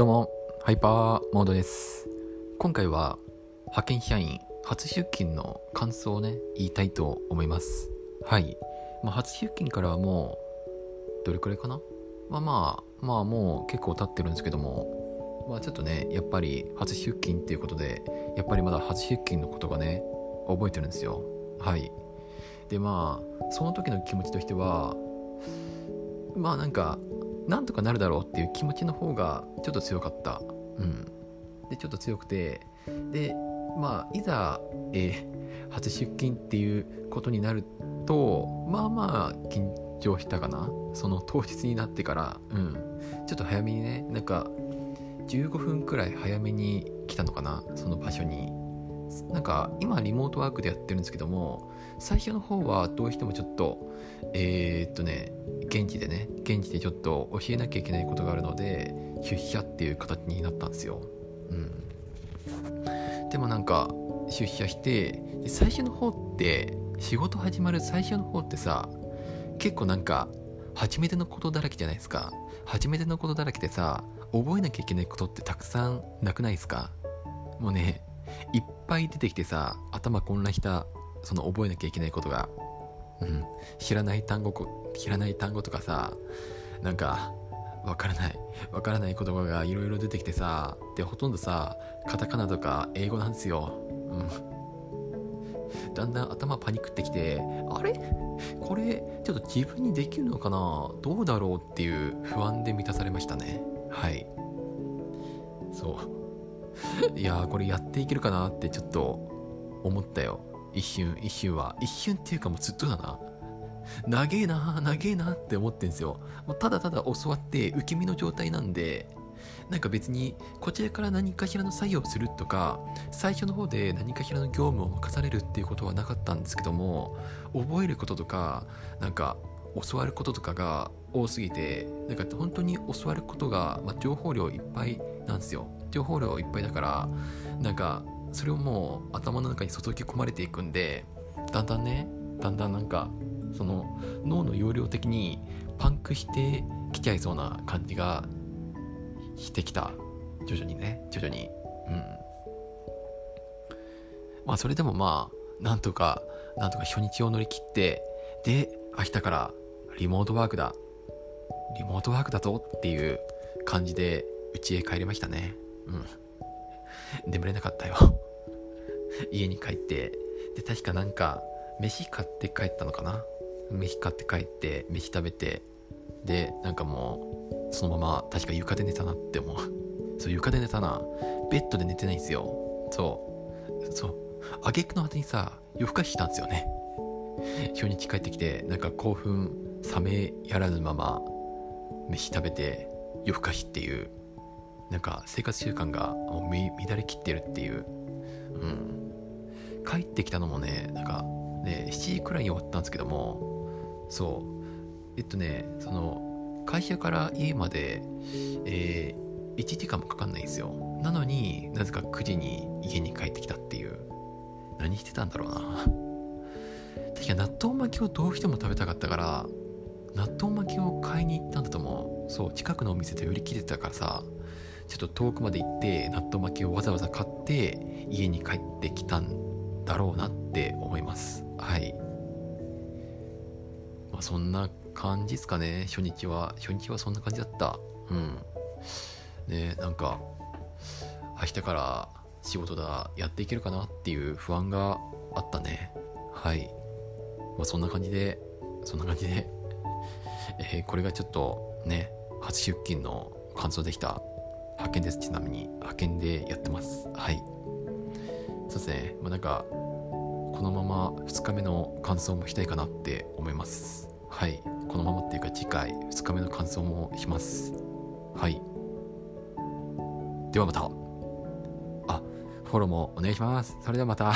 どうも、ハイパーモードです。今回は派遣社員初出勤の感想をね、言いたいと思います。はい。まあ、初出勤からはもう、どれくらいかな？まあまあ、まあもう結構経ってるんですけども、まあちょっとね、やっぱり初出勤っていうことで、やっぱりまだ初出勤のことがね、覚えてるんですよ。はい。でまあ、その時の気持ちとしては、まあなんか、なんとかなるだろうっていう気持ちの方がちょっと強かった。うん。で、ちょっと強くて、で、まあ、いざ、えー初出勤っていうことになると、まあまあ、緊張したかな。その当日になってから、うん。ちょっと早めにね、なんか、15分くらい早めに来たのかな、その場所に。なんか、今、リモートワークでやってるんですけども、最初の方はどうしてもちょっと、えーっとね、現地でね現地でちょっと教えなきゃいけないことがあるので出社っていう形になったんですよ。うん。でもなんか出社して最初の方って仕事始まる最初の方ってさ結構なんか初めてのことだらけじゃないですか。初めてのことだらけでさ覚えなきゃいけないことってたくさんなくないですか？もうねいっぱい出てきてさ頭混乱したその覚えなきゃいけないことが。うん、知らない単語知らない単語とかさなんかわからない。わからない言葉がいろいろ出てきてさでほとんどさカタカナとか英語なんですよ、うん、だんだん頭パニックってきてあれ？これちょっと自分にできるのかな？どうだろう？っていう不安で満たされましたね。はい。そう。いやーこれやっていけるかなってちょっと思ったよ。一瞬一瞬は。一瞬っていうかもうずっとだな。長えな長えなって思ってんすよ。ただただ教わって受け身の状態なんでなんか別にこちらから何かしらの作業をするとか最初の方で何かしらの業務を任されるっていうことはなかったんですけども覚えることとかなんか教わることとかが多すぎてなんか本当に教わることが、まあ、情報量いっぱいなんですよ。情報量いっぱいだからなんかそれをもう頭の中に注ぎ込まれていくんでだんだんねだんだんなんかその脳の容量的にパンクしてきちゃいそうな感じがしてきた。徐々にね。徐々に。うん。まあそれでもまあなんとかなんとか初日を乗り切ってで明日からリモートワークだ。リモートワークだぞっていう感じで家へ帰りましたね。うん。眠れなかったよ。家に帰ってで確かなんか飯買って帰ったのかな？飯買って帰って飯食べてでなんかもうそのまま確か床で寝たなって思う。そう床で寝たな。ベッドで寝てないんですよ。そう。そう。挙句の果てにさ夜更かししたんですよね。初日帰ってきてなんか興奮冷めやらぬまま飯食べて夜更かしっていうなんか生活習慣がもう乱れきってるっていう、うん、帰ってきたのもねなんかね7時くらいに終わったんですけどもそう。えっとねその会社から家まで、えー、1時間もかかんないんですよ。なのになぜか9時に家に帰ってきたっていう。何してたんだろうな。確か納豆巻きをどうしても食べたかったから納豆巻きを買いに行ったんだと思う。そう近くのお店で売り切れてたからさ。ちょっと遠くまで行って納豆巻きをわざわざ買って家に帰ってきたんだろうなって思います。はい。まあそんな感じですかね。初日は初日はそんな感じだった。うん。ねなんか明日から仕事だやっていけるかなっていう不安があったね。はい。まあそんな感じでそんな感じで。えーこれがちょっとね初出勤の感想できた。派遣です。ちなみに派遣でやってます。はい。そうですね。まあなんかこのまま2日目の感想もしたいかなって思います。はい。このままっていうか次回2日目の感想もします。はい。ではまた。あフォローもお願いします。それではまた。